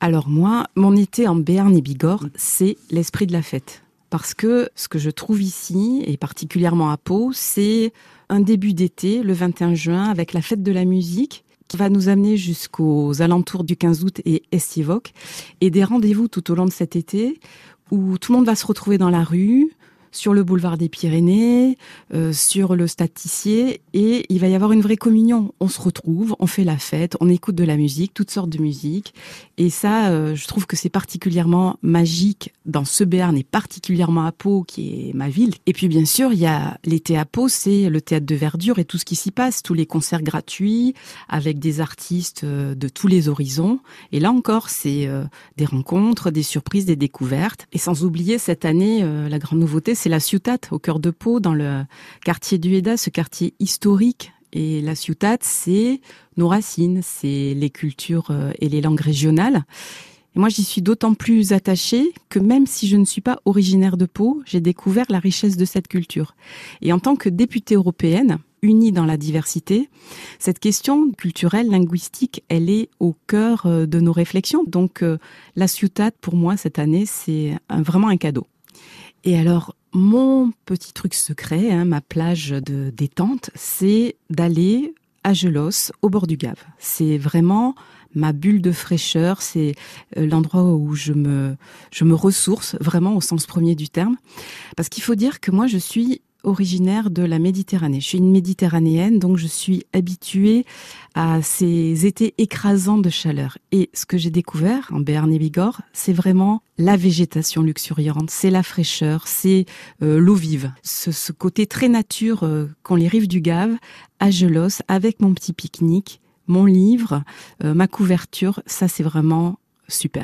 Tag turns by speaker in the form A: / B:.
A: Alors moi, mon été en Béarn et Bigorre, c'est l'esprit de la fête. Parce que ce que je trouve ici, et particulièrement à Pau, c'est un début d'été, le 21 juin, avec la fête de la musique, qui va nous amener jusqu'aux alentours du 15 août et Estivoque, et des rendez-vous tout au long de cet été où tout le monde va se retrouver dans la rue, sur le boulevard des Pyrénées, euh, sur le Staticier, et il va y avoir une vraie communion. On se retrouve, on fait la fête, on écoute de la musique, toutes sortes de musique, et ça, euh, je trouve que c'est particulièrement magique dans ce Béarn et particulièrement à Pau, qui est ma ville. Et puis bien sûr, il y a l'été à Pau, c'est le théâtre de verdure et tout ce qui s'y passe, tous les concerts gratuits avec des artistes euh, de tous les horizons. Et là encore, c'est des rencontres, des surprises, des découvertes. Et sans oublier cette année, la grande nouveauté, c'est la Ciutat, au cœur de Pau, dans le quartier du Heda, ce quartier historique. Et la Ciutat, c'est nos racines, c'est les cultures euh, et les langues régionales. Et moi, j'y suis d'autant plus attachée que même si je ne suis pas originaire de Pau, j'ai découvert la richesse de cette culture. Et en tant que députée européenne, unis dans la diversité. Cette question culturelle, linguistique, elle est au cœur euh, de nos réflexions. Donc, euh, la Ciutat, pour moi, cette année, c'est vraiment un cadeau. Et alors, mon petit truc secret, hein, ma plage de détente, c'est d'aller à Gelos, au bord du Gave. C'est vraiment ma bulle de fraîcheur, c'est euh, l'endroit où je me, je me ressource vraiment au sens premier du terme. Parce qu'il faut dire que moi, je suis originaire de la Méditerranée. Je suis une méditerranéenne, donc je suis habituée à ces étés écrasants de chaleur. Et ce que j'ai découvert en Béarn et Bigorre, c'est vraiment la végétation luxuriante, c'est la fraîcheur, c'est euh, l'eau vive. Ce, côté très nature euh, qu'ont les rives du Gave, à Gelos, avec mon petit pique-nique, mon livre, euh, ma couverture, ça c'est vraiment super.